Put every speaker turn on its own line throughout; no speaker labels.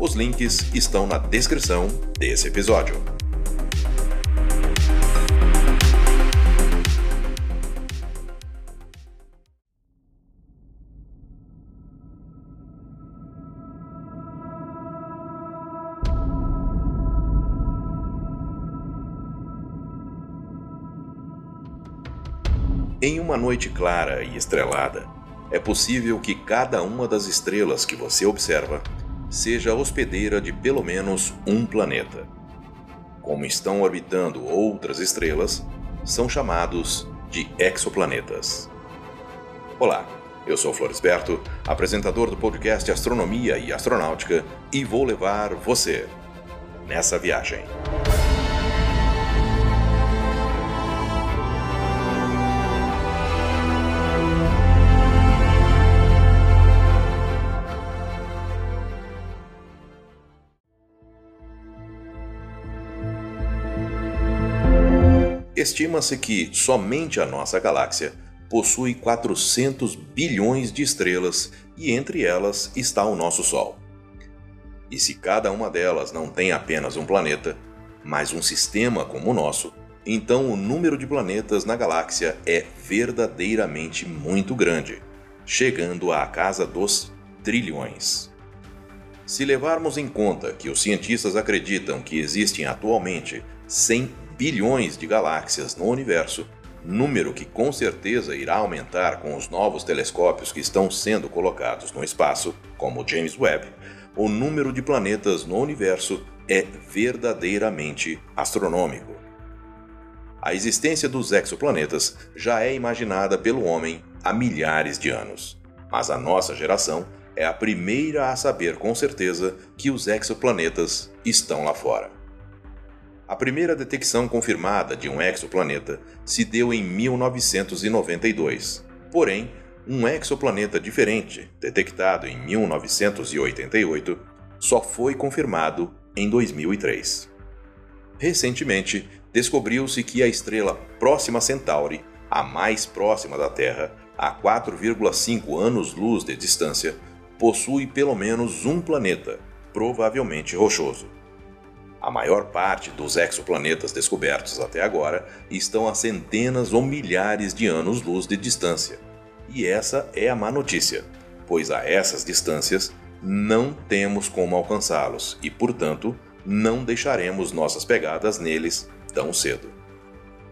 Os links estão na descrição desse episódio. Em uma noite clara e estrelada, é possível que cada uma das estrelas que você observa seja hospedeira de pelo menos um planeta. Como estão orbitando outras estrelas, são chamados de exoplanetas. Olá, eu sou Floresberto, apresentador do podcast Astronomia e Astronáutica, e vou levar você nessa viagem. Estima-se que somente a nossa galáxia possui 400 bilhões de estrelas e entre elas está o nosso Sol. E se cada uma delas não tem apenas um planeta, mas um sistema como o nosso, então o número de planetas na galáxia é verdadeiramente muito grande, chegando à casa dos trilhões. Se levarmos em conta que os cientistas acreditam que existem atualmente 100 bilhões de galáxias no universo, número que com certeza irá aumentar com os novos telescópios que estão sendo colocados no espaço, como o James Webb, o número de planetas no universo é verdadeiramente astronômico. A existência dos exoplanetas já é imaginada pelo homem há milhares de anos, mas a nossa geração é a primeira a saber com certeza que os exoplanetas estão lá fora. A primeira detecção confirmada de um exoplaneta se deu em 1992. Porém, um exoplaneta diferente, detectado em 1988, só foi confirmado em 2003. Recentemente, descobriu-se que a estrela Próxima Centauri, a mais próxima da Terra, a 4,5 anos-luz de distância, possui pelo menos um planeta, provavelmente rochoso. A maior parte dos exoplanetas descobertos até agora estão a centenas ou milhares de anos-luz de distância. E essa é a má notícia, pois a essas distâncias não temos como alcançá-los e, portanto, não deixaremos nossas pegadas neles tão cedo.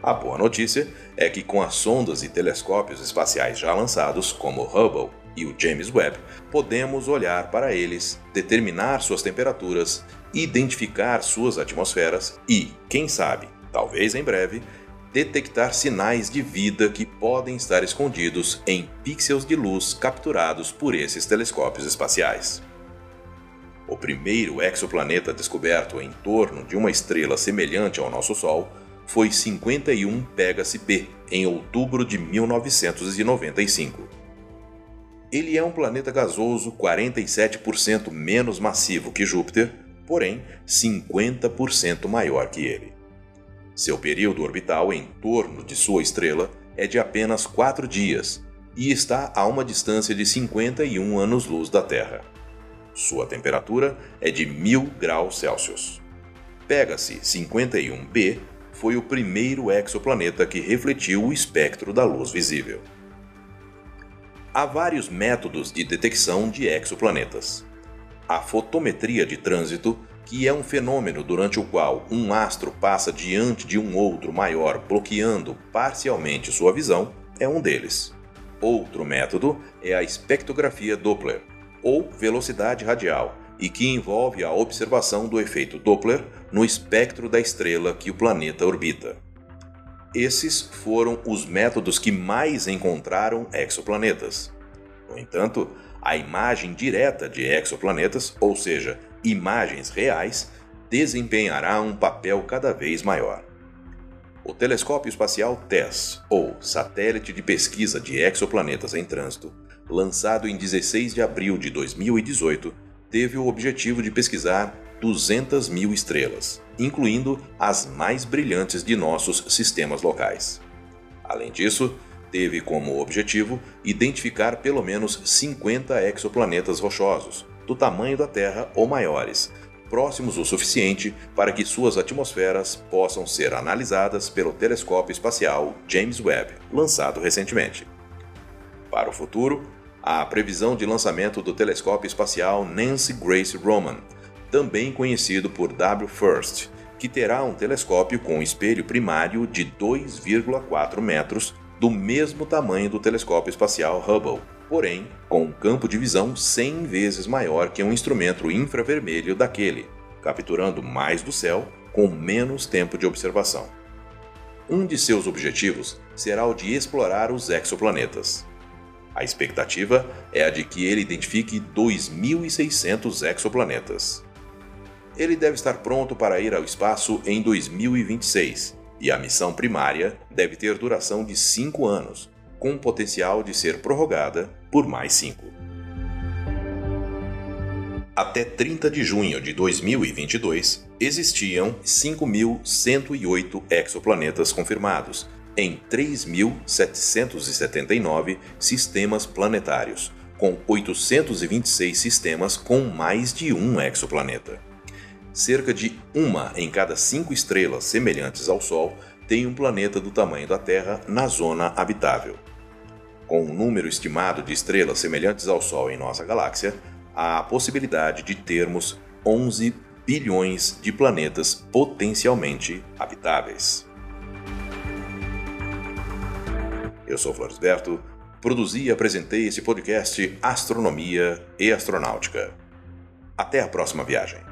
A boa notícia é que, com as sondas e telescópios espaciais já lançados, como o Hubble e o James Webb, podemos olhar para eles, determinar suas temperaturas identificar suas atmosferas e, quem sabe, talvez em breve, detectar sinais de vida que podem estar escondidos em pixels de luz capturados por esses telescópios espaciais. O primeiro exoplaneta descoberto em torno de uma estrela semelhante ao nosso Sol foi 51 Pegasus B, em outubro de 1995. Ele é um planeta gasoso 47% menos massivo que Júpiter porém 50% maior que ele. Seu período orbital em torno de sua estrela é de apenas 4 dias e está a uma distância de 51 anos-luz da Terra. Sua temperatura é de 1000 graus Celsius. Pega-se 51b foi o primeiro exoplaneta que refletiu o espectro da luz visível. Há vários métodos de detecção de exoplanetas a fotometria de trânsito, que é um fenômeno durante o qual um astro passa diante de um outro maior, bloqueando parcialmente sua visão, é um deles. Outro método é a espectrografia Doppler, ou velocidade radial, e que envolve a observação do efeito Doppler no espectro da estrela que o planeta orbita. Esses foram os métodos que mais encontraram exoplanetas. No entanto, a imagem direta de exoplanetas, ou seja, imagens reais, desempenhará um papel cada vez maior. O Telescópio Espacial TESS, ou Satélite de Pesquisa de Exoplanetas em Trânsito, lançado em 16 de abril de 2018, teve o objetivo de pesquisar 200 mil estrelas, incluindo as mais brilhantes de nossos sistemas locais. Além disso, teve como objetivo identificar pelo menos 50 exoplanetas rochosos, do tamanho da Terra ou maiores, próximos o suficiente para que suas atmosferas possam ser analisadas pelo telescópio espacial James Webb, lançado recentemente. Para o futuro, há a previsão de lançamento do telescópio espacial Nancy Grace Roman, também conhecido por WFIRST, que terá um telescópio com espelho primário de 2,4 metros, do mesmo tamanho do telescópio espacial Hubble, porém com um campo de visão 100 vezes maior que um instrumento infravermelho daquele, capturando mais do céu com menos tempo de observação. Um de seus objetivos será o de explorar os exoplanetas. A expectativa é a de que ele identifique 2.600 exoplanetas ele deve estar pronto para ir ao espaço em 2026 e a missão primária deve ter duração de 5 anos, com potencial de ser prorrogada por mais 5. Até 30 de junho de 2022, existiam 5.108 exoplanetas confirmados em 3.779 sistemas planetários, com 826 sistemas com mais de um exoplaneta cerca de uma em cada cinco estrelas semelhantes ao Sol tem um planeta do tamanho da Terra na zona habitável. Com um número estimado de estrelas semelhantes ao Sol em nossa galáxia, há a possibilidade de termos 11 bilhões de planetas potencialmente habitáveis. Eu sou Floresberto, produzi e apresentei esse podcast Astronomia e Astronáutica. Até a próxima viagem.